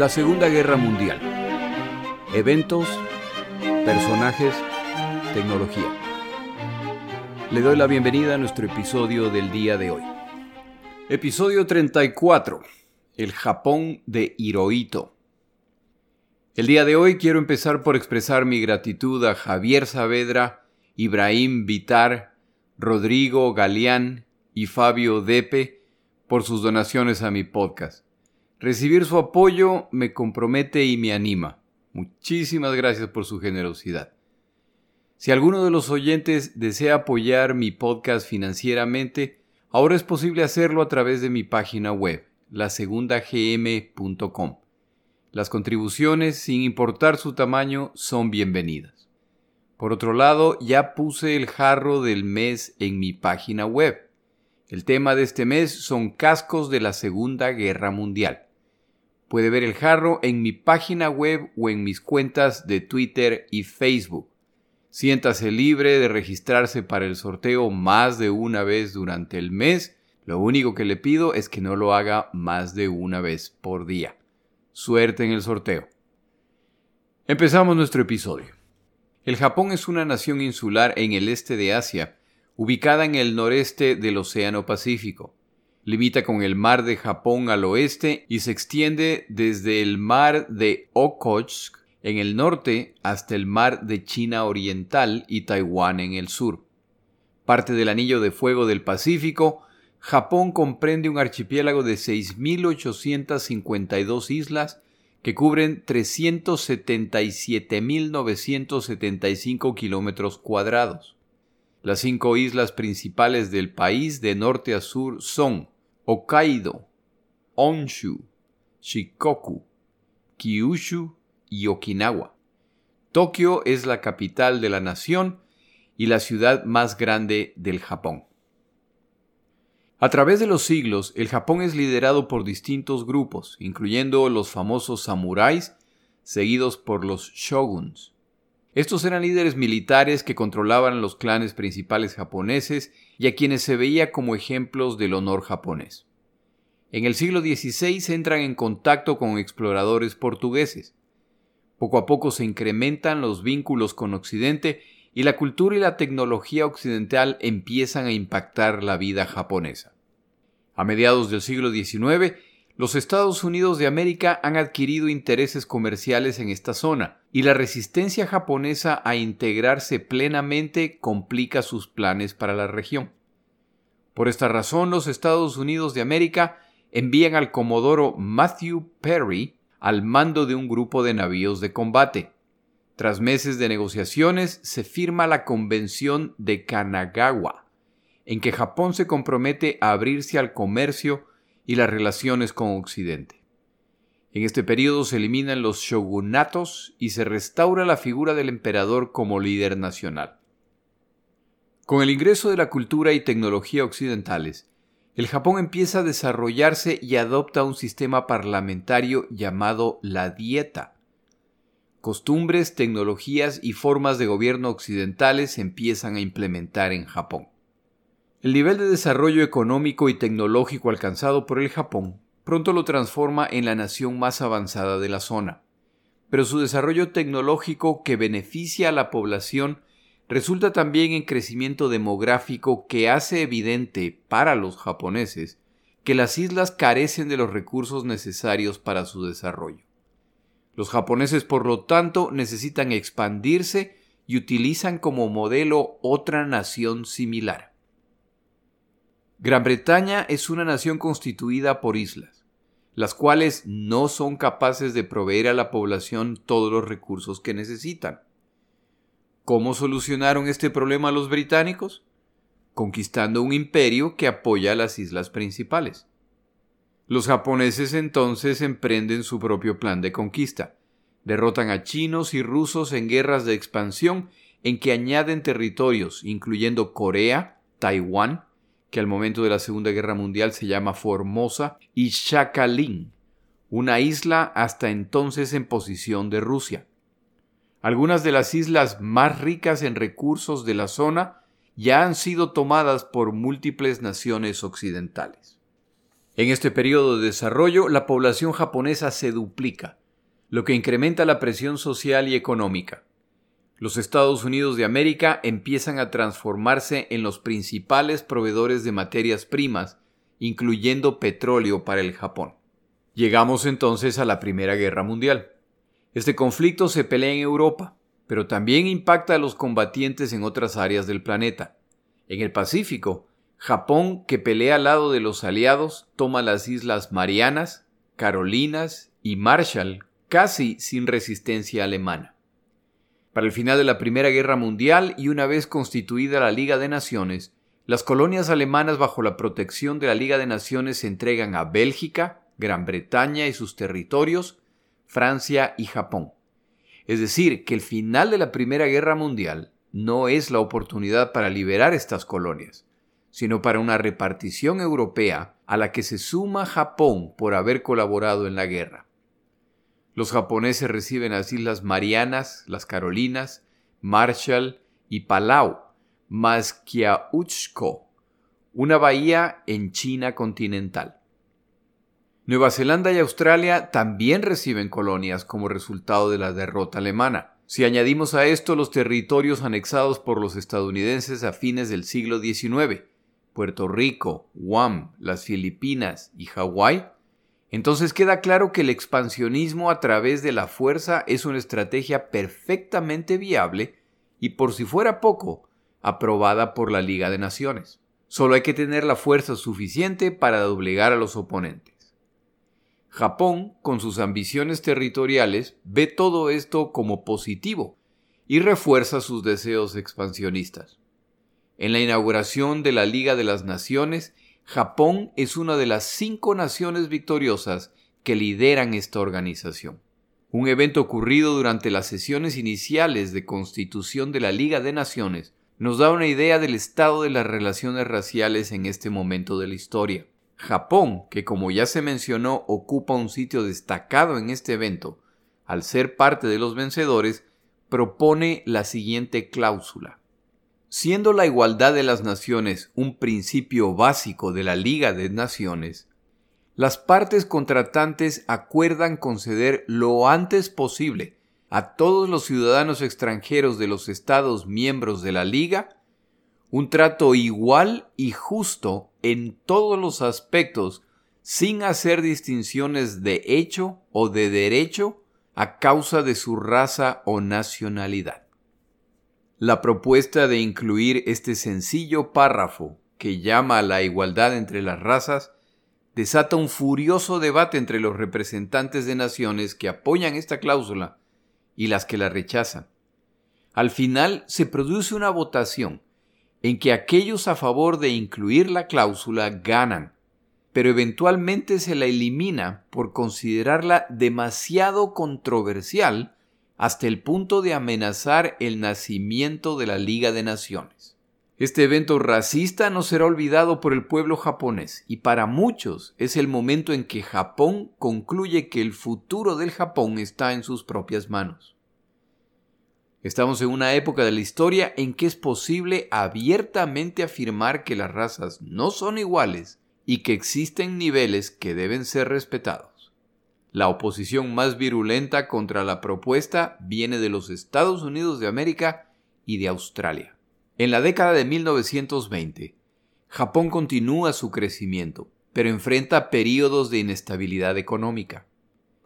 La Segunda Guerra Mundial. Eventos, personajes, tecnología. Le doy la bienvenida a nuestro episodio del día de hoy. Episodio 34. El Japón de Hirohito. El día de hoy quiero empezar por expresar mi gratitud a Javier Saavedra, Ibrahim Vitar, Rodrigo Galeán y Fabio Depe por sus donaciones a mi podcast. Recibir su apoyo me compromete y me anima. Muchísimas gracias por su generosidad. Si alguno de los oyentes desea apoyar mi podcast financieramente, ahora es posible hacerlo a través de mi página web, lasegundagm.com. Las contribuciones, sin importar su tamaño, son bienvenidas. Por otro lado, ya puse el jarro del mes en mi página web. El tema de este mes son cascos de la Segunda Guerra Mundial. Puede ver el jarro en mi página web o en mis cuentas de Twitter y Facebook. Siéntase libre de registrarse para el sorteo más de una vez durante el mes. Lo único que le pido es que no lo haga más de una vez por día. Suerte en el sorteo. Empezamos nuestro episodio. El Japón es una nación insular en el este de Asia, ubicada en el noreste del Océano Pacífico. Limita con el mar de Japón al oeste y se extiende desde el mar de Okhotsk en el norte hasta el mar de China Oriental y Taiwán en el sur. Parte del anillo de fuego del Pacífico, Japón comprende un archipiélago de 6.852 islas que cubren 377.975 kilómetros cuadrados. Las cinco islas principales del país de norte a sur son Hokkaido, Honshu, Shikoku, Kyushu y Okinawa. Tokio es la capital de la nación y la ciudad más grande del Japón. A través de los siglos, el Japón es liderado por distintos grupos, incluyendo los famosos samuráis, seguidos por los shoguns. Estos eran líderes militares que controlaban los clanes principales japoneses y a quienes se veía como ejemplos del honor japonés. En el siglo XVI entran en contacto con exploradores portugueses. Poco a poco se incrementan los vínculos con Occidente y la cultura y la tecnología occidental empiezan a impactar la vida japonesa. A mediados del siglo XIX, los Estados Unidos de América han adquirido intereses comerciales en esta zona, y la resistencia japonesa a integrarse plenamente complica sus planes para la región. Por esta razón, los Estados Unidos de América envían al comodoro Matthew Perry al mando de un grupo de navíos de combate. Tras meses de negociaciones, se firma la Convención de Kanagawa, en que Japón se compromete a abrirse al comercio y las relaciones con Occidente. En este periodo se eliminan los shogunatos y se restaura la figura del emperador como líder nacional. Con el ingreso de la cultura y tecnología occidentales, el Japón empieza a desarrollarse y adopta un sistema parlamentario llamado la dieta. Costumbres, tecnologías y formas de gobierno occidentales se empiezan a implementar en Japón. El nivel de desarrollo económico y tecnológico alcanzado por el Japón pronto lo transforma en la nación más avanzada de la zona, pero su desarrollo tecnológico que beneficia a la población resulta también en crecimiento demográfico que hace evidente para los japoneses que las islas carecen de los recursos necesarios para su desarrollo. Los japoneses, por lo tanto, necesitan expandirse y utilizan como modelo otra nación similar. Gran Bretaña es una nación constituida por islas, las cuales no son capaces de proveer a la población todos los recursos que necesitan. ¿Cómo solucionaron este problema los británicos? Conquistando un imperio que apoya a las islas principales. Los japoneses entonces emprenden su propio plan de conquista. Derrotan a chinos y rusos en guerras de expansión en que añaden territorios, incluyendo Corea, Taiwán, que al momento de la Segunda Guerra Mundial se llama Formosa, y Sakhalin, una isla hasta entonces en posición de Rusia. Algunas de las islas más ricas en recursos de la zona ya han sido tomadas por múltiples naciones occidentales. En este periodo de desarrollo, la población japonesa se duplica, lo que incrementa la presión social y económica. Los Estados Unidos de América empiezan a transformarse en los principales proveedores de materias primas, incluyendo petróleo para el Japón. Llegamos entonces a la Primera Guerra Mundial. Este conflicto se pelea en Europa, pero también impacta a los combatientes en otras áreas del planeta. En el Pacífico, Japón, que pelea al lado de los aliados, toma las Islas Marianas, Carolinas y Marshall casi sin resistencia alemana. Para el final de la Primera Guerra Mundial y una vez constituida la Liga de Naciones, las colonias alemanas bajo la protección de la Liga de Naciones se entregan a Bélgica, Gran Bretaña y sus territorios, Francia y Japón. Es decir, que el final de la Primera Guerra Mundial no es la oportunidad para liberar estas colonias, sino para una repartición europea a la que se suma Japón por haber colaborado en la guerra. Los japoneses reciben las Islas Marianas, las Carolinas, Marshall y Palau, más Kiauchko, una bahía en China continental. Nueva Zelanda y Australia también reciben colonias como resultado de la derrota alemana. Si añadimos a esto los territorios anexados por los estadounidenses a fines del siglo XIX, Puerto Rico, Guam, las Filipinas y Hawái, entonces queda claro que el expansionismo a través de la fuerza es una estrategia perfectamente viable y por si fuera poco, aprobada por la Liga de Naciones. Solo hay que tener la fuerza suficiente para doblegar a los oponentes. Japón, con sus ambiciones territoriales, ve todo esto como positivo y refuerza sus deseos expansionistas. En la inauguración de la Liga de las Naciones, Japón es una de las cinco naciones victoriosas que lideran esta organización. Un evento ocurrido durante las sesiones iniciales de constitución de la Liga de Naciones nos da una idea del estado de las relaciones raciales en este momento de la historia. Japón, que como ya se mencionó ocupa un sitio destacado en este evento, al ser parte de los vencedores, propone la siguiente cláusula. Siendo la igualdad de las naciones un principio básico de la Liga de Naciones, las partes contratantes acuerdan conceder lo antes posible a todos los ciudadanos extranjeros de los Estados miembros de la Liga un trato igual y justo en todos los aspectos sin hacer distinciones de hecho o de derecho a causa de su raza o nacionalidad. La propuesta de incluir este sencillo párrafo que llama a la igualdad entre las razas desata un furioso debate entre los representantes de naciones que apoyan esta cláusula y las que la rechazan. Al final se produce una votación en que aquellos a favor de incluir la cláusula ganan, pero eventualmente se la elimina por considerarla demasiado controversial hasta el punto de amenazar el nacimiento de la Liga de Naciones. Este evento racista no será olvidado por el pueblo japonés y para muchos es el momento en que Japón concluye que el futuro del Japón está en sus propias manos. Estamos en una época de la historia en que es posible abiertamente afirmar que las razas no son iguales y que existen niveles que deben ser respetados. La oposición más virulenta contra la propuesta viene de los Estados Unidos de América y de Australia. En la década de 1920, Japón continúa su crecimiento, pero enfrenta periodos de inestabilidad económica.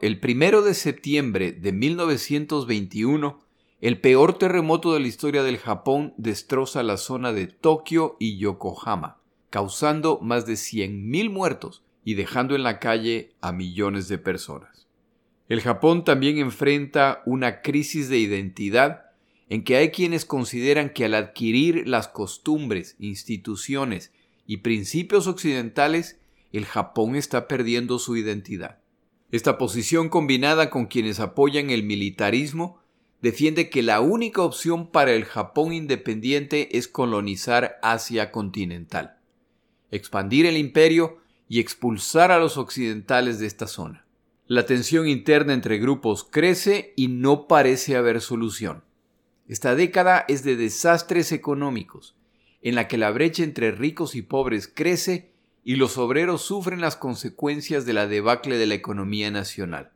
El primero de septiembre de 1921, el peor terremoto de la historia del Japón destroza la zona de Tokio y Yokohama, causando más de 100.000 muertos y dejando en la calle a millones de personas. El Japón también enfrenta una crisis de identidad en que hay quienes consideran que al adquirir las costumbres, instituciones y principios occidentales, el Japón está perdiendo su identidad. Esta posición combinada con quienes apoyan el militarismo defiende que la única opción para el Japón independiente es colonizar Asia continental, expandir el imperio y expulsar a los occidentales de esta zona. La tensión interna entre grupos crece y no parece haber solución. Esta década es de desastres económicos, en la que la brecha entre ricos y pobres crece y los obreros sufren las consecuencias de la debacle de la economía nacional.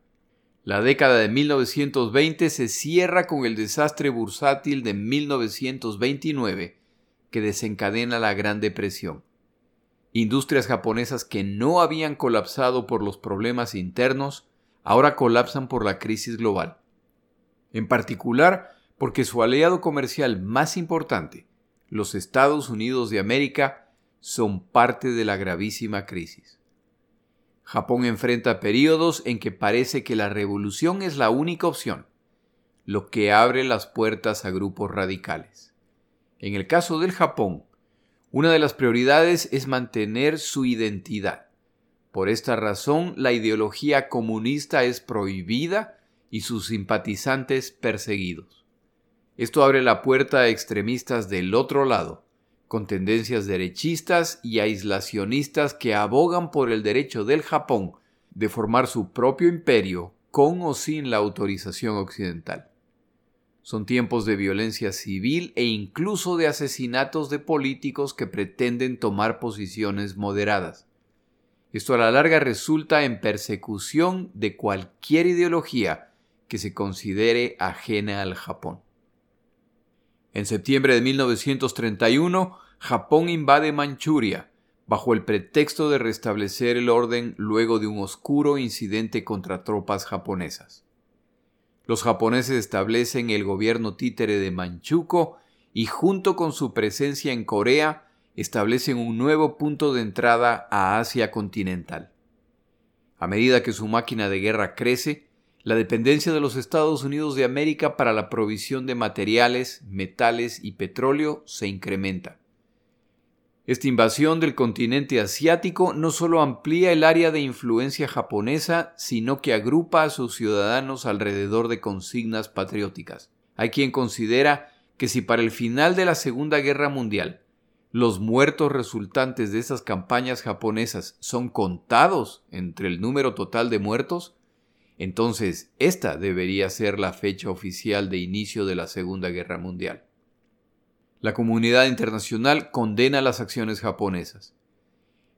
La década de 1920 se cierra con el desastre bursátil de 1929 que desencadena la Gran Depresión. Industrias japonesas que no habían colapsado por los problemas internos ahora colapsan por la crisis global. En particular porque su aliado comercial más importante, los Estados Unidos de América, son parte de la gravísima crisis. Japón enfrenta periodos en que parece que la revolución es la única opción, lo que abre las puertas a grupos radicales. En el caso del Japón, una de las prioridades es mantener su identidad. Por esta razón, la ideología comunista es prohibida y sus simpatizantes perseguidos. Esto abre la puerta a extremistas del otro lado, con tendencias derechistas y aislacionistas que abogan por el derecho del Japón de formar su propio imperio con o sin la autorización occidental. Son tiempos de violencia civil e incluso de asesinatos de políticos que pretenden tomar posiciones moderadas. Esto a la larga resulta en persecución de cualquier ideología que se considere ajena al Japón. En septiembre de 1931, Japón invade Manchuria, bajo el pretexto de restablecer el orden luego de un oscuro incidente contra tropas japonesas. Los japoneses establecen el gobierno títere de Manchukuo y junto con su presencia en Corea establecen un nuevo punto de entrada a Asia continental. A medida que su máquina de guerra crece, la dependencia de los Estados Unidos de América para la provisión de materiales, metales y petróleo se incrementa. Esta invasión del continente asiático no solo amplía el área de influencia japonesa, sino que agrupa a sus ciudadanos alrededor de consignas patrióticas. Hay quien considera que si para el final de la Segunda Guerra Mundial los muertos resultantes de esas campañas japonesas son contados entre el número total de muertos, entonces, esta debería ser la fecha oficial de inicio de la Segunda Guerra Mundial. La comunidad internacional condena las acciones japonesas.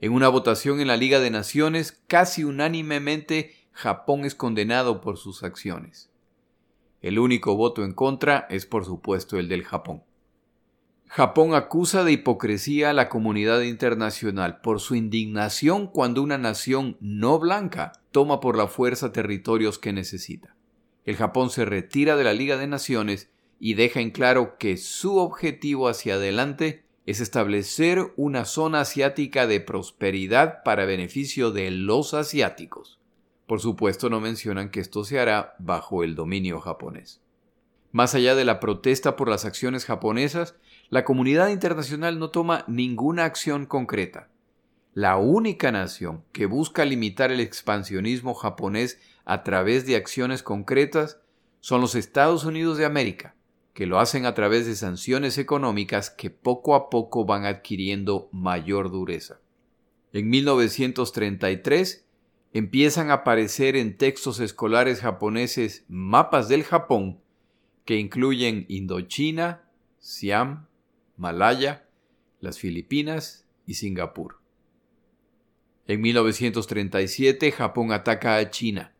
En una votación en la Liga de Naciones, casi unánimemente Japón es condenado por sus acciones. El único voto en contra es por supuesto el del Japón. Japón acusa de hipocresía a la comunidad internacional por su indignación cuando una nación no blanca toma por la fuerza territorios que necesita. El Japón se retira de la Liga de Naciones y deja en claro que su objetivo hacia adelante es establecer una zona asiática de prosperidad para beneficio de los asiáticos. Por supuesto no mencionan que esto se hará bajo el dominio japonés. Más allá de la protesta por las acciones japonesas, la comunidad internacional no toma ninguna acción concreta. La única nación que busca limitar el expansionismo japonés a través de acciones concretas son los Estados Unidos de América, que lo hacen a través de sanciones económicas que poco a poco van adquiriendo mayor dureza. En 1933 empiezan a aparecer en textos escolares japoneses mapas del Japón que incluyen Indochina, Siam, Malaya, las Filipinas y Singapur. En 1937 Japón ataca a China,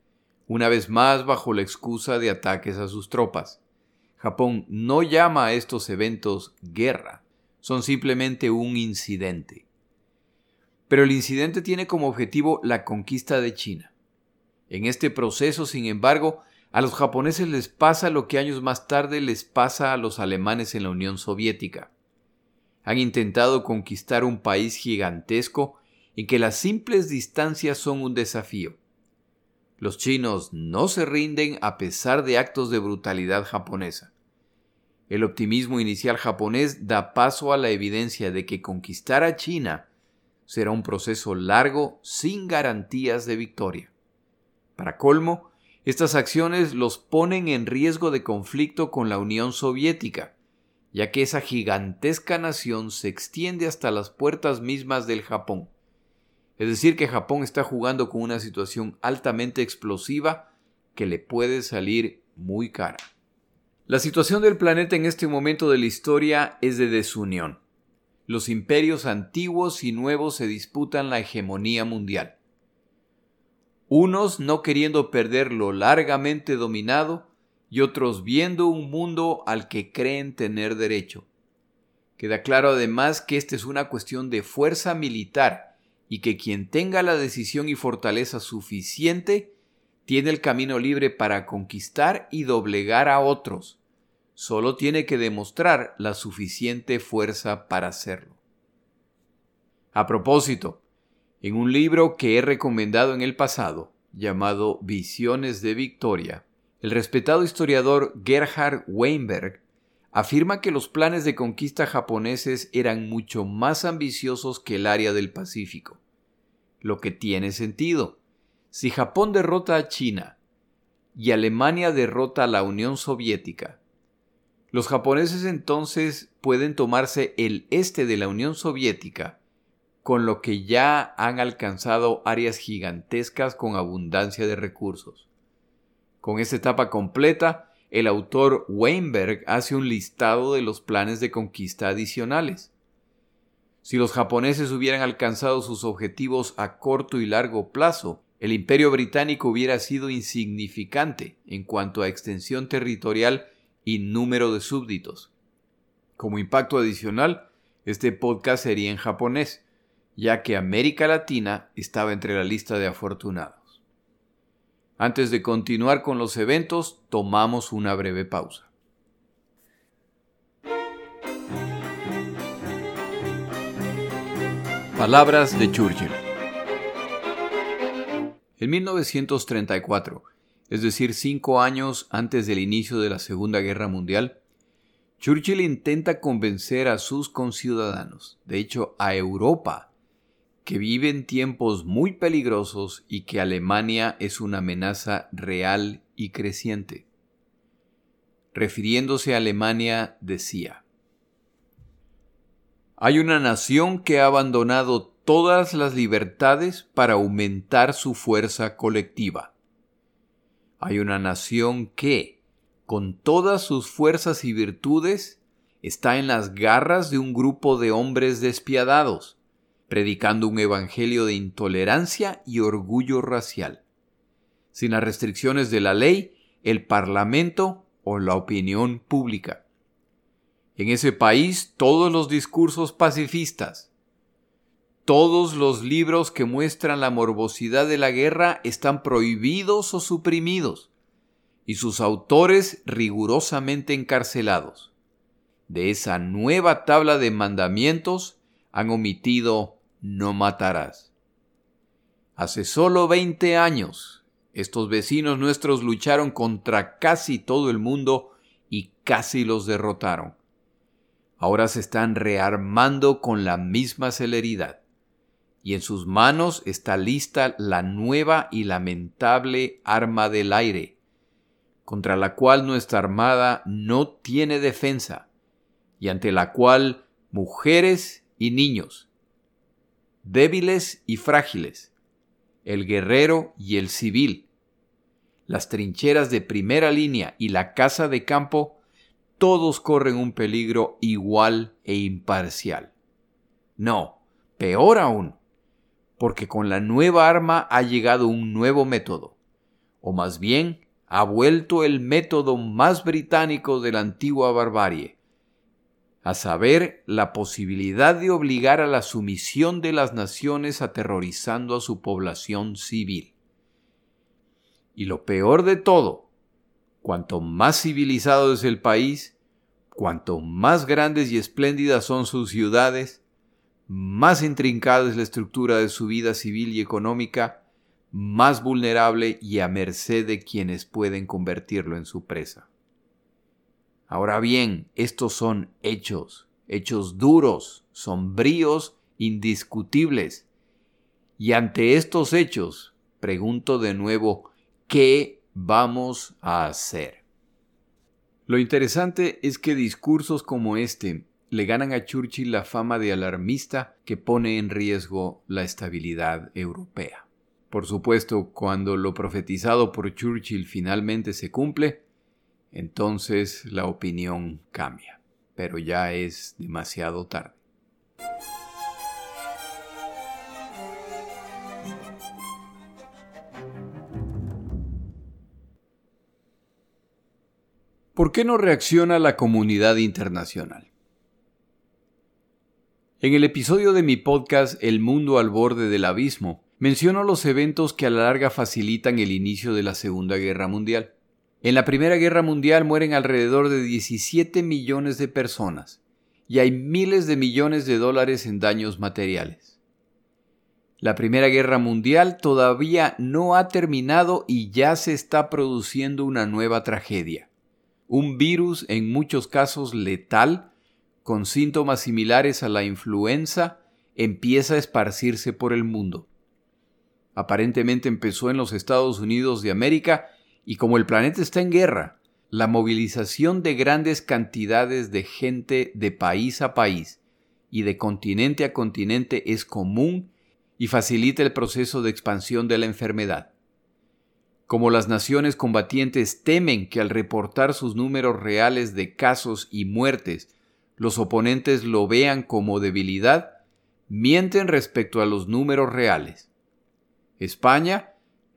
una vez más bajo la excusa de ataques a sus tropas. Japón no llama a estos eventos guerra, son simplemente un incidente. Pero el incidente tiene como objetivo la conquista de China. En este proceso, sin embargo, a los japoneses les pasa lo que años más tarde les pasa a los alemanes en la Unión Soviética. Han intentado conquistar un país gigantesco en que las simples distancias son un desafío. Los chinos no se rinden a pesar de actos de brutalidad japonesa. El optimismo inicial japonés da paso a la evidencia de que conquistar a China será un proceso largo sin garantías de victoria. Para colmo, estas acciones los ponen en riesgo de conflicto con la Unión Soviética, ya que esa gigantesca nación se extiende hasta las puertas mismas del Japón. Es decir, que Japón está jugando con una situación altamente explosiva que le puede salir muy cara. La situación del planeta en este momento de la historia es de desunión. los imperios antiguos y nuevos se disputan la hegemonía mundial. Unos no queriendo perder lo largamente dominado y otros viendo un mundo al que creen tener derecho. Queda claro además que esta es una cuestión de fuerza militar y que quien tenga la decisión y fortaleza suficiente tiene el camino libre para conquistar y doblegar a otros, solo tiene que demostrar la suficiente fuerza para hacerlo. A propósito, en un libro que he recomendado en el pasado, llamado Visiones de Victoria, el respetado historiador Gerhard Weinberg afirma que los planes de conquista japoneses eran mucho más ambiciosos que el área del Pacífico. Lo que tiene sentido. Si Japón derrota a China y Alemania derrota a la Unión Soviética, los japoneses entonces pueden tomarse el este de la Unión Soviética, con lo que ya han alcanzado áreas gigantescas con abundancia de recursos. Con esta etapa completa, el autor Weinberg hace un listado de los planes de conquista adicionales. Si los japoneses hubieran alcanzado sus objetivos a corto y largo plazo, el imperio británico hubiera sido insignificante en cuanto a extensión territorial y número de súbditos. Como impacto adicional, este podcast sería en japonés, ya que América Latina estaba entre la lista de afortunados. Antes de continuar con los eventos, tomamos una breve pausa. Palabras de Churchill. En 1934, es decir, cinco años antes del inicio de la Segunda Guerra Mundial, Churchill intenta convencer a sus conciudadanos, de hecho a Europa, que vive en tiempos muy peligrosos y que Alemania es una amenaza real y creciente. Refiriéndose a Alemania, decía, Hay una nación que ha abandonado todas las libertades para aumentar su fuerza colectiva hay una nación que, con todas sus fuerzas y virtudes, está en las garras de un grupo de hombres despiadados, predicando un evangelio de intolerancia y orgullo racial. Sin las restricciones de la ley, el Parlamento o la opinión pública. En ese país todos los discursos pacifistas, todos los libros que muestran la morbosidad de la guerra están prohibidos o suprimidos, y sus autores rigurosamente encarcelados. De esa nueva tabla de mandamientos han omitido no matarás. Hace solo veinte años, estos vecinos nuestros lucharon contra casi todo el mundo y casi los derrotaron. Ahora se están rearmando con la misma celeridad y en sus manos está lista la nueva y lamentable arma del aire, contra la cual nuestra armada no tiene defensa, y ante la cual mujeres y niños, débiles y frágiles, el guerrero y el civil, las trincheras de primera línea y la casa de campo, todos corren un peligro igual e imparcial. No, peor aún, porque con la nueva arma ha llegado un nuevo método, o más bien ha vuelto el método más británico de la antigua barbarie, a saber, la posibilidad de obligar a la sumisión de las naciones aterrorizando a su población civil. Y lo peor de todo, cuanto más civilizado es el país, cuanto más grandes y espléndidas son sus ciudades, más intrincada es la estructura de su vida civil y económica, más vulnerable y a merced de quienes pueden convertirlo en su presa. Ahora bien, estos son hechos, hechos duros, sombríos, indiscutibles. Y ante estos hechos, pregunto de nuevo, ¿qué vamos a hacer? Lo interesante es que discursos como este le ganan a Churchill la fama de alarmista que pone en riesgo la estabilidad europea. Por supuesto, cuando lo profetizado por Churchill finalmente se cumple, entonces la opinión cambia, pero ya es demasiado tarde. ¿Por qué no reacciona la comunidad internacional? En el episodio de mi podcast El mundo al borde del abismo, menciono los eventos que a la larga facilitan el inicio de la Segunda Guerra Mundial. En la Primera Guerra Mundial mueren alrededor de 17 millones de personas y hay miles de millones de dólares en daños materiales. La Primera Guerra Mundial todavía no ha terminado y ya se está produciendo una nueva tragedia. Un virus en muchos casos letal, con síntomas similares a la influenza, empieza a esparcirse por el mundo. Aparentemente empezó en los Estados Unidos de América y como el planeta está en guerra, la movilización de grandes cantidades de gente de país a país y de continente a continente es común y facilita el proceso de expansión de la enfermedad. Como las naciones combatientes temen que al reportar sus números reales de casos y muertes los oponentes lo vean como debilidad, mienten respecto a los números reales. España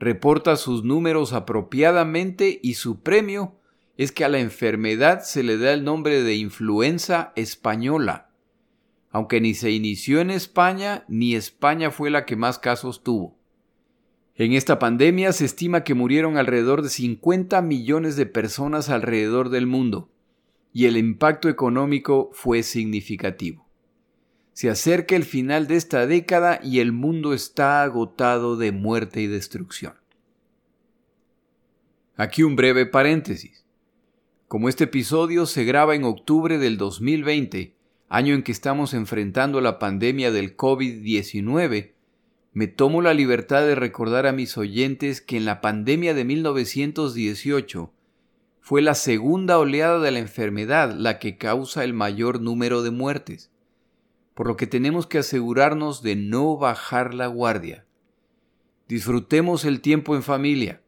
reporta sus números apropiadamente y su premio es que a la enfermedad se le da el nombre de influenza española, aunque ni se inició en España ni España fue la que más casos tuvo. En esta pandemia se estima que murieron alrededor de 50 millones de personas alrededor del mundo, y el impacto económico fue significativo. Se acerca el final de esta década y el mundo está agotado de muerte y destrucción. Aquí un breve paréntesis. Como este episodio se graba en octubre del 2020, año en que estamos enfrentando la pandemia del COVID-19, me tomo la libertad de recordar a mis oyentes que en la pandemia de 1918 fue la segunda oleada de la enfermedad la que causa el mayor número de muertes por lo que tenemos que asegurarnos de no bajar la guardia. Disfrutemos el tiempo en familia.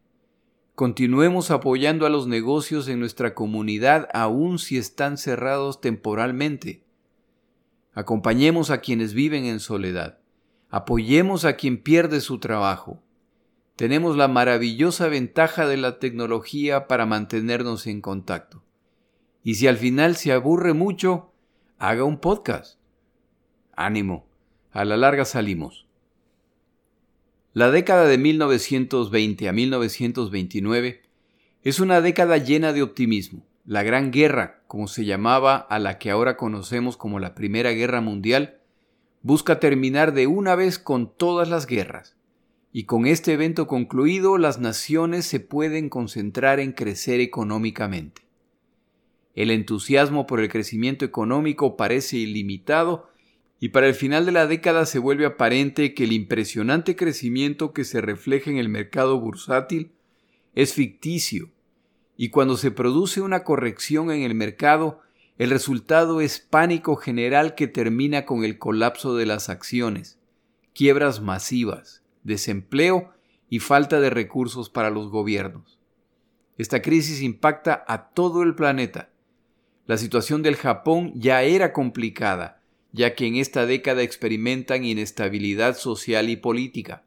Continuemos apoyando a los negocios en nuestra comunidad aun si están cerrados temporalmente. Acompañemos a quienes viven en soledad. Apoyemos a quien pierde su trabajo. Tenemos la maravillosa ventaja de la tecnología para mantenernos en contacto. Y si al final se aburre mucho, haga un podcast Ánimo, a la larga salimos. La década de 1920 a 1929 es una década llena de optimismo. La Gran Guerra, como se llamaba a la que ahora conocemos como la Primera Guerra Mundial, busca terminar de una vez con todas las guerras. Y con este evento concluido, las naciones se pueden concentrar en crecer económicamente. El entusiasmo por el crecimiento económico parece ilimitado y para el final de la década se vuelve aparente que el impresionante crecimiento que se refleja en el mercado bursátil es ficticio, y cuando se produce una corrección en el mercado, el resultado es pánico general que termina con el colapso de las acciones, quiebras masivas, desempleo y falta de recursos para los gobiernos. Esta crisis impacta a todo el planeta. La situación del Japón ya era complicada, ya que en esta década experimentan inestabilidad social y política,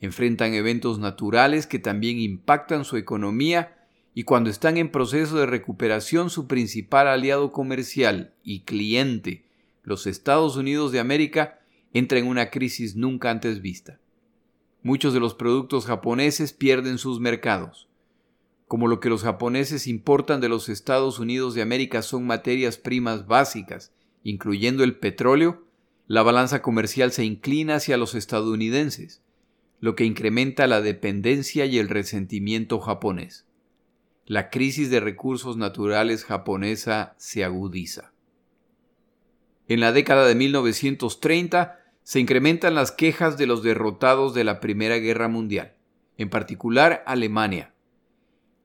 enfrentan eventos naturales que también impactan su economía y cuando están en proceso de recuperación su principal aliado comercial y cliente, los Estados Unidos de América, entra en una crisis nunca antes vista. Muchos de los productos japoneses pierden sus mercados. Como lo que los japoneses importan de los Estados Unidos de América son materias primas básicas, incluyendo el petróleo, la balanza comercial se inclina hacia los estadounidenses, lo que incrementa la dependencia y el resentimiento japonés. La crisis de recursos naturales japonesa se agudiza. En la década de 1930 se incrementan las quejas de los derrotados de la Primera Guerra Mundial, en particular Alemania.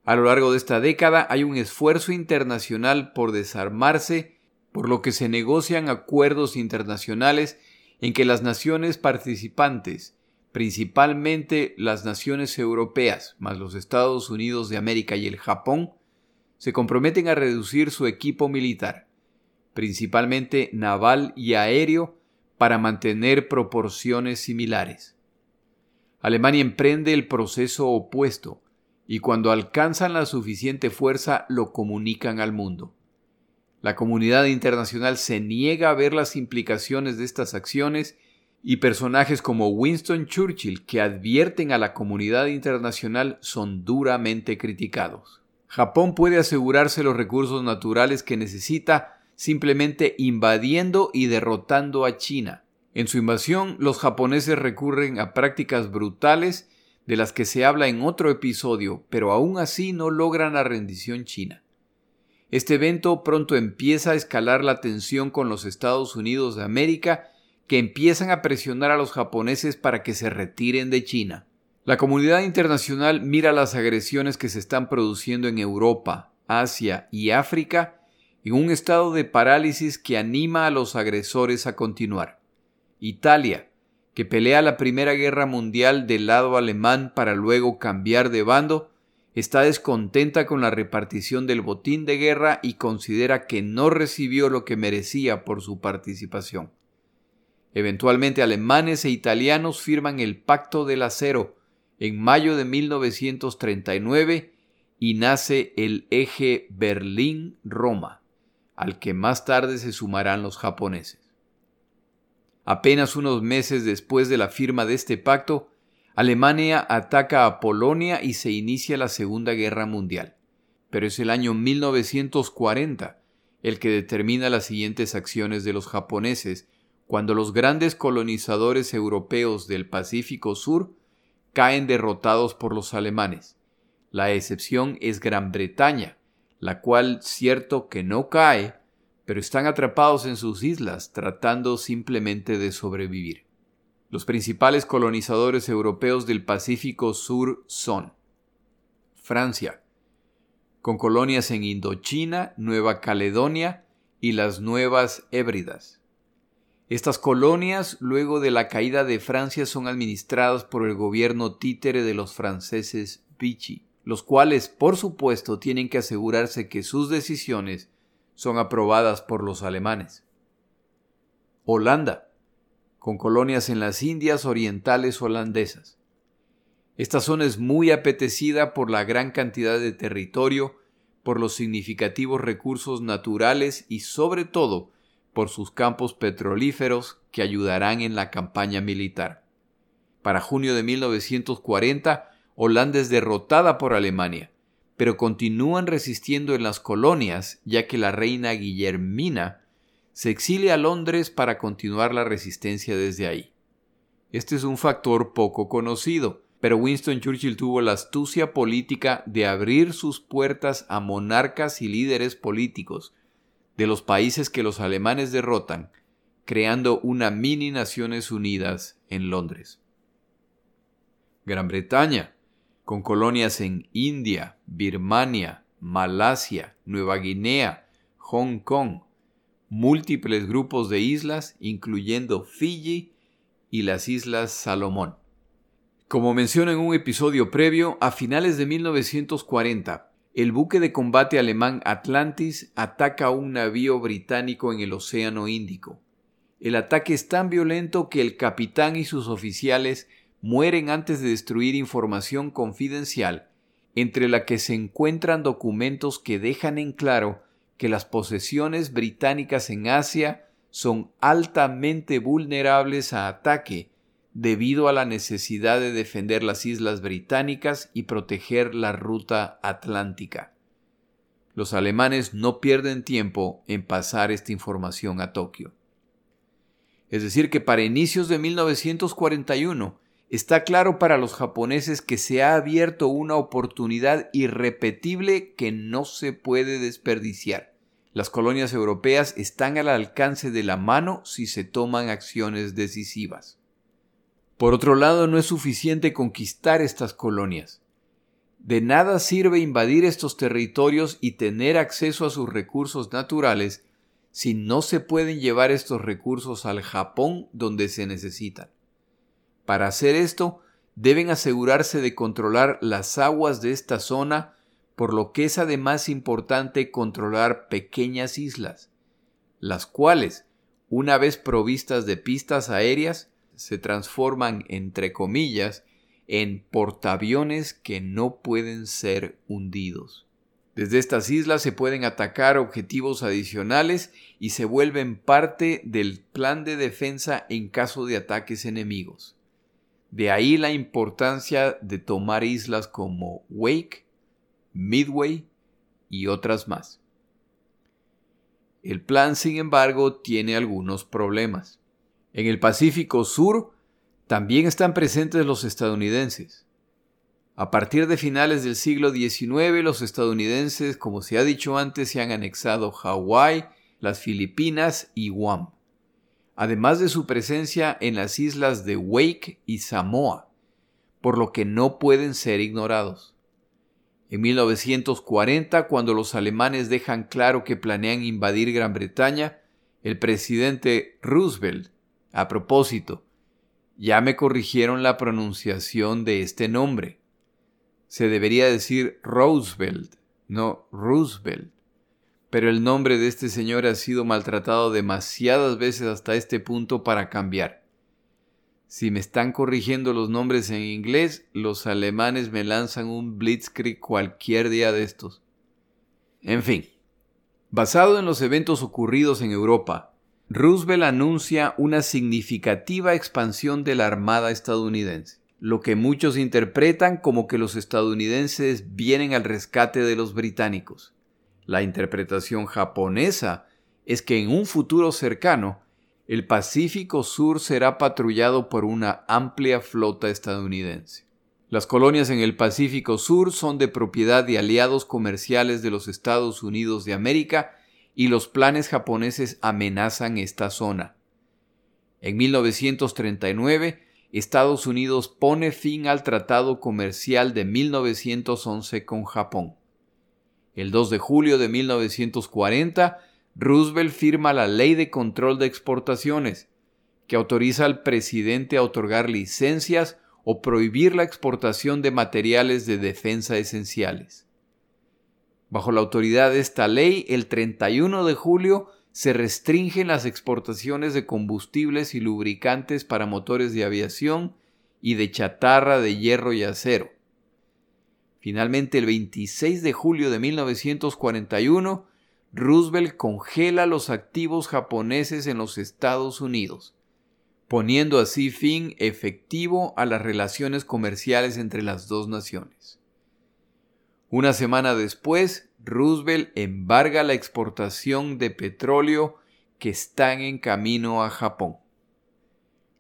A lo largo de esta década hay un esfuerzo internacional por desarmarse por lo que se negocian acuerdos internacionales en que las naciones participantes, principalmente las naciones europeas, más los Estados Unidos de América y el Japón, se comprometen a reducir su equipo militar, principalmente naval y aéreo, para mantener proporciones similares. Alemania emprende el proceso opuesto y cuando alcanzan la suficiente fuerza lo comunican al mundo. La comunidad internacional se niega a ver las implicaciones de estas acciones y personajes como Winston Churchill que advierten a la comunidad internacional son duramente criticados. Japón puede asegurarse los recursos naturales que necesita simplemente invadiendo y derrotando a China. En su invasión, los japoneses recurren a prácticas brutales de las que se habla en otro episodio, pero aún así no logran la rendición china. Este evento pronto empieza a escalar la tensión con los Estados Unidos de América, que empiezan a presionar a los japoneses para que se retiren de China. La comunidad internacional mira las agresiones que se están produciendo en Europa, Asia y África en un estado de parálisis que anima a los agresores a continuar. Italia, que pelea la Primera Guerra Mundial del lado alemán para luego cambiar de bando, está descontenta con la repartición del botín de guerra y considera que no recibió lo que merecía por su participación. Eventualmente alemanes e italianos firman el Pacto del Acero en mayo de 1939 y nace el eje Berlín-Roma, al que más tarde se sumarán los japoneses. Apenas unos meses después de la firma de este pacto, Alemania ataca a Polonia y se inicia la Segunda Guerra Mundial. Pero es el año 1940 el que determina las siguientes acciones de los japoneses cuando los grandes colonizadores europeos del Pacífico Sur caen derrotados por los alemanes. La excepción es Gran Bretaña, la cual cierto que no cae, pero están atrapados en sus islas tratando simplemente de sobrevivir. Los principales colonizadores europeos del Pacífico Sur son Francia, con colonias en Indochina, Nueva Caledonia y las Nuevas Hébridas. Estas colonias, luego de la caída de Francia, son administradas por el gobierno títere de los franceses Vichy, los cuales, por supuesto, tienen que asegurarse que sus decisiones son aprobadas por los alemanes. Holanda, con colonias en las Indias Orientales holandesas. Esta zona es muy apetecida por la gran cantidad de territorio, por los significativos recursos naturales y sobre todo por sus campos petrolíferos que ayudarán en la campaña militar. Para junio de 1940, Holanda es derrotada por Alemania, pero continúan resistiendo en las colonias ya que la reina Guillermina se exilia a Londres para continuar la resistencia desde ahí. Este es un factor poco conocido, pero Winston Churchill tuvo la astucia política de abrir sus puertas a monarcas y líderes políticos de los países que los alemanes derrotan, creando una mini Naciones Unidas en Londres. Gran Bretaña, con colonias en India, Birmania, Malasia, Nueva Guinea, Hong Kong, múltiples grupos de islas, incluyendo Fiji y las Islas Salomón. Como menciona en un episodio previo, a finales de 1940, el buque de combate alemán Atlantis ataca a un navío británico en el Océano Índico. El ataque es tan violento que el capitán y sus oficiales mueren antes de destruir información confidencial, entre la que se encuentran documentos que dejan en claro que las posesiones británicas en Asia son altamente vulnerables a ataque debido a la necesidad de defender las islas británicas y proteger la ruta atlántica. Los alemanes no pierden tiempo en pasar esta información a Tokio. Es decir, que para inicios de 1941 está claro para los japoneses que se ha abierto una oportunidad irrepetible que no se puede desperdiciar. Las colonias europeas están al alcance de la mano si se toman acciones decisivas. Por otro lado, no es suficiente conquistar estas colonias. De nada sirve invadir estos territorios y tener acceso a sus recursos naturales si no se pueden llevar estos recursos al Japón donde se necesitan. Para hacer esto, deben asegurarse de controlar las aguas de esta zona por lo que es además importante controlar pequeñas islas, las cuales, una vez provistas de pistas aéreas, se transforman, entre comillas, en portaaviones que no pueden ser hundidos. Desde estas islas se pueden atacar objetivos adicionales y se vuelven parte del plan de defensa en caso de ataques enemigos. De ahí la importancia de tomar islas como Wake, Midway y otras más. El plan, sin embargo, tiene algunos problemas. En el Pacífico Sur también están presentes los estadounidenses. A partir de finales del siglo XIX, los estadounidenses, como se ha dicho antes, se han anexado Hawái, las Filipinas y Guam, además de su presencia en las islas de Wake y Samoa, por lo que no pueden ser ignorados. En 1940, cuando los alemanes dejan claro que planean invadir Gran Bretaña, el presidente Roosevelt, a propósito, ya me corrigieron la pronunciación de este nombre, se debería decir Roosevelt, no Roosevelt. Pero el nombre de este señor ha sido maltratado demasiadas veces hasta este punto para cambiar. Si me están corrigiendo los nombres en inglés, los alemanes me lanzan un blitzkrieg cualquier día de estos. En fin, basado en los eventos ocurridos en Europa, Roosevelt anuncia una significativa expansión de la Armada estadounidense lo que muchos interpretan como que los estadounidenses vienen al rescate de los británicos. La interpretación japonesa es que en un futuro cercano, el Pacífico Sur será patrullado por una amplia flota estadounidense. Las colonias en el Pacífico Sur son de propiedad de aliados comerciales de los Estados Unidos de América y los planes japoneses amenazan esta zona. En 1939, Estados Unidos pone fin al Tratado Comercial de 1911 con Japón. El 2 de julio de 1940, Roosevelt firma la Ley de Control de Exportaciones, que autoriza al presidente a otorgar licencias o prohibir la exportación de materiales de defensa esenciales. Bajo la autoridad de esta ley, el 31 de julio se restringen las exportaciones de combustibles y lubricantes para motores de aviación y de chatarra de hierro y acero. Finalmente, el 26 de julio de 1941, Roosevelt congela los activos japoneses en los Estados Unidos, poniendo así fin efectivo a las relaciones comerciales entre las dos naciones. Una semana después, Roosevelt embarga la exportación de petróleo que están en camino a Japón.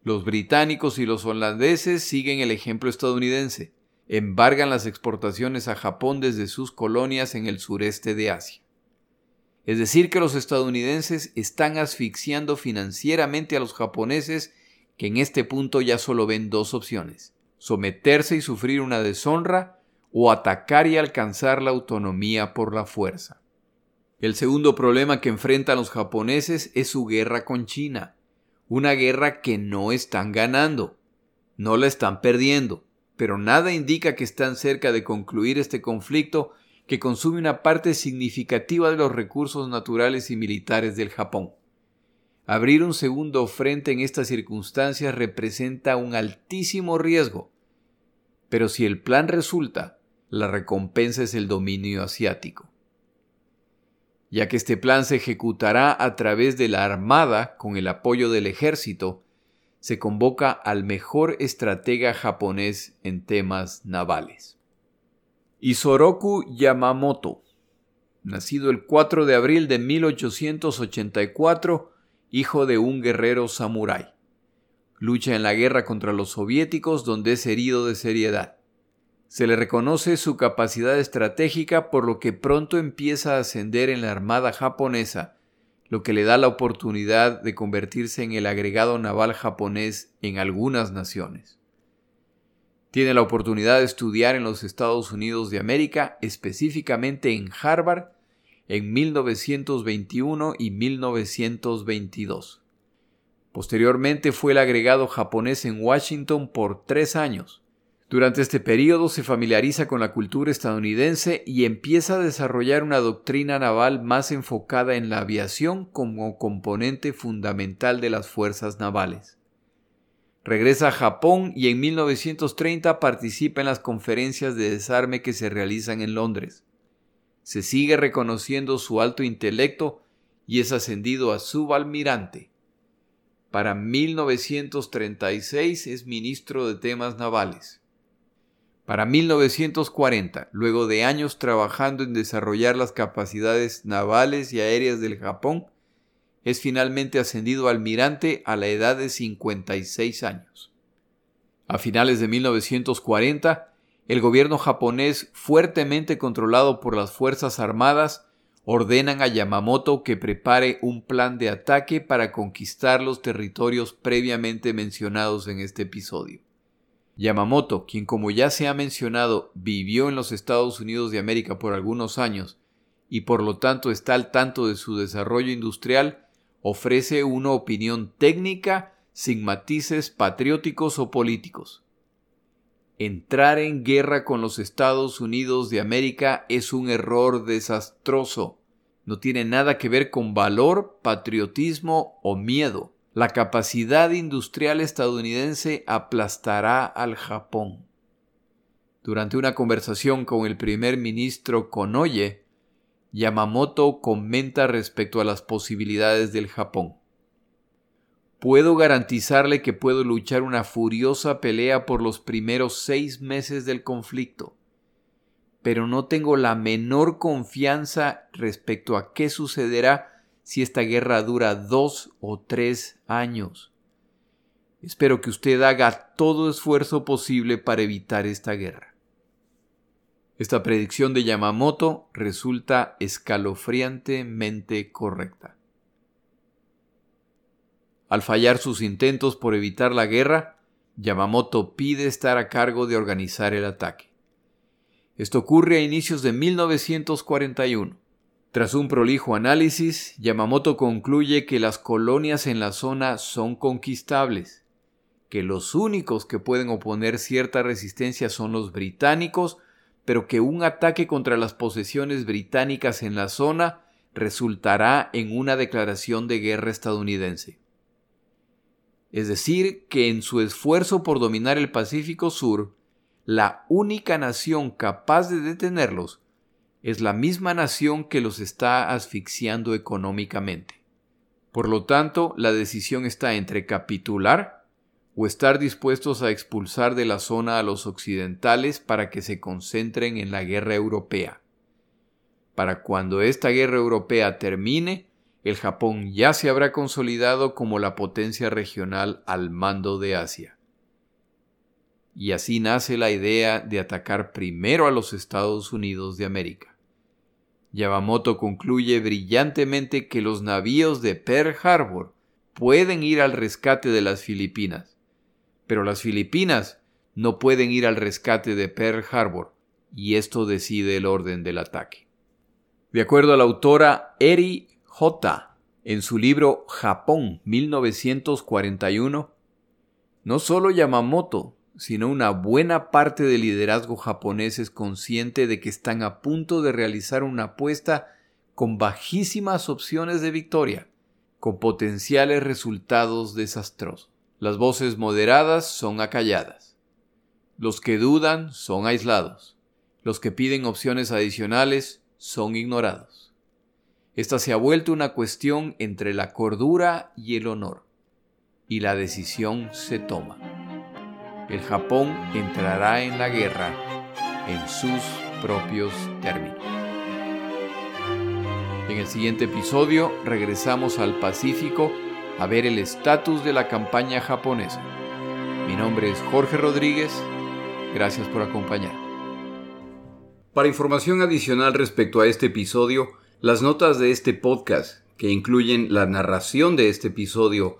Los británicos y los holandeses siguen el ejemplo estadounidense, embargan las exportaciones a Japón desde sus colonias en el sureste de Asia. Es decir, que los estadounidenses están asfixiando financieramente a los japoneses que en este punto ya solo ven dos opciones, someterse y sufrir una deshonra o atacar y alcanzar la autonomía por la fuerza. El segundo problema que enfrentan los japoneses es su guerra con China, una guerra que no están ganando, no la están perdiendo, pero nada indica que están cerca de concluir este conflicto que consume una parte significativa de los recursos naturales y militares del Japón. Abrir un segundo frente en estas circunstancias representa un altísimo riesgo, pero si el plan resulta, la recompensa es el dominio asiático. Ya que este plan se ejecutará a través de la Armada con el apoyo del ejército, se convoca al mejor estratega japonés en temas navales. Isoroku Yamamoto, nacido el 4 de abril de 1884, hijo de un guerrero samurái. Lucha en la guerra contra los soviéticos donde es herido de seriedad. Se le reconoce su capacidad estratégica por lo que pronto empieza a ascender en la Armada japonesa, lo que le da la oportunidad de convertirse en el agregado naval japonés en algunas naciones. Tiene la oportunidad de estudiar en los Estados Unidos de América, específicamente en Harvard, en 1921 y 1922. Posteriormente fue el agregado japonés en Washington por tres años durante este periodo se familiariza con la cultura estadounidense y empieza a desarrollar una doctrina naval más enfocada en la aviación como componente fundamental de las fuerzas navales. Regresa a Japón y en 1930 participa en las conferencias de desarme que se realizan en Londres. Se sigue reconociendo su alto intelecto y es ascendido a subalmirante. Para 1936 es ministro de temas navales. Para 1940, luego de años trabajando en desarrollar las capacidades navales y aéreas del Japón, es finalmente ascendido almirante a la edad de 56 años. A finales de 1940, el gobierno japonés, fuertemente controlado por las Fuerzas Armadas, ordenan a Yamamoto que prepare un plan de ataque para conquistar los territorios previamente mencionados en este episodio. Yamamoto, quien como ya se ha mencionado vivió en los Estados Unidos de América por algunos años y por lo tanto está al tanto de su desarrollo industrial, ofrece una opinión técnica sin matices patrióticos o políticos. Entrar en guerra con los Estados Unidos de América es un error desastroso. No tiene nada que ver con valor, patriotismo o miedo. La capacidad industrial estadounidense aplastará al Japón. Durante una conversación con el primer ministro Konoye, Yamamoto comenta respecto a las posibilidades del Japón. Puedo garantizarle que puedo luchar una furiosa pelea por los primeros seis meses del conflicto, pero no tengo la menor confianza respecto a qué sucederá si esta guerra dura dos o tres años. Espero que usted haga todo esfuerzo posible para evitar esta guerra. Esta predicción de Yamamoto resulta escalofriantemente correcta. Al fallar sus intentos por evitar la guerra, Yamamoto pide estar a cargo de organizar el ataque. Esto ocurre a inicios de 1941. Tras un prolijo análisis, Yamamoto concluye que las colonias en la zona son conquistables, que los únicos que pueden oponer cierta resistencia son los británicos pero que un ataque contra las posesiones británicas en la zona resultará en una declaración de guerra estadounidense. Es decir, que en su esfuerzo por dominar el Pacífico Sur, la única nación capaz de detenerlos es la misma nación que los está asfixiando económicamente. Por lo tanto, la decisión está entre capitular o estar dispuestos a expulsar de la zona a los occidentales para que se concentren en la guerra europea. Para cuando esta guerra europea termine, el Japón ya se habrá consolidado como la potencia regional al mando de Asia. Y así nace la idea de atacar primero a los Estados Unidos de América. Yamamoto concluye brillantemente que los navíos de Pearl Harbor pueden ir al rescate de las Filipinas, pero las Filipinas no pueden ir al rescate de Pearl Harbor, y esto decide el orden del ataque. De acuerdo a la autora Eri J. en su libro Japón 1941, no solo Yamamoto, sino una buena parte del liderazgo japonés es consciente de que están a punto de realizar una apuesta con bajísimas opciones de victoria, con potenciales resultados desastrosos. Las voces moderadas son acalladas. Los que dudan son aislados. Los que piden opciones adicionales son ignorados. Esta se ha vuelto una cuestión entre la cordura y el honor. Y la decisión se toma. El Japón entrará en la guerra en sus propios términos. En el siguiente episodio regresamos al Pacífico a ver el estatus de la campaña japonesa. Mi nombre es Jorge Rodríguez. Gracias por acompañar. Para información adicional respecto a este episodio, las notas de este podcast, que incluyen la narración de este episodio,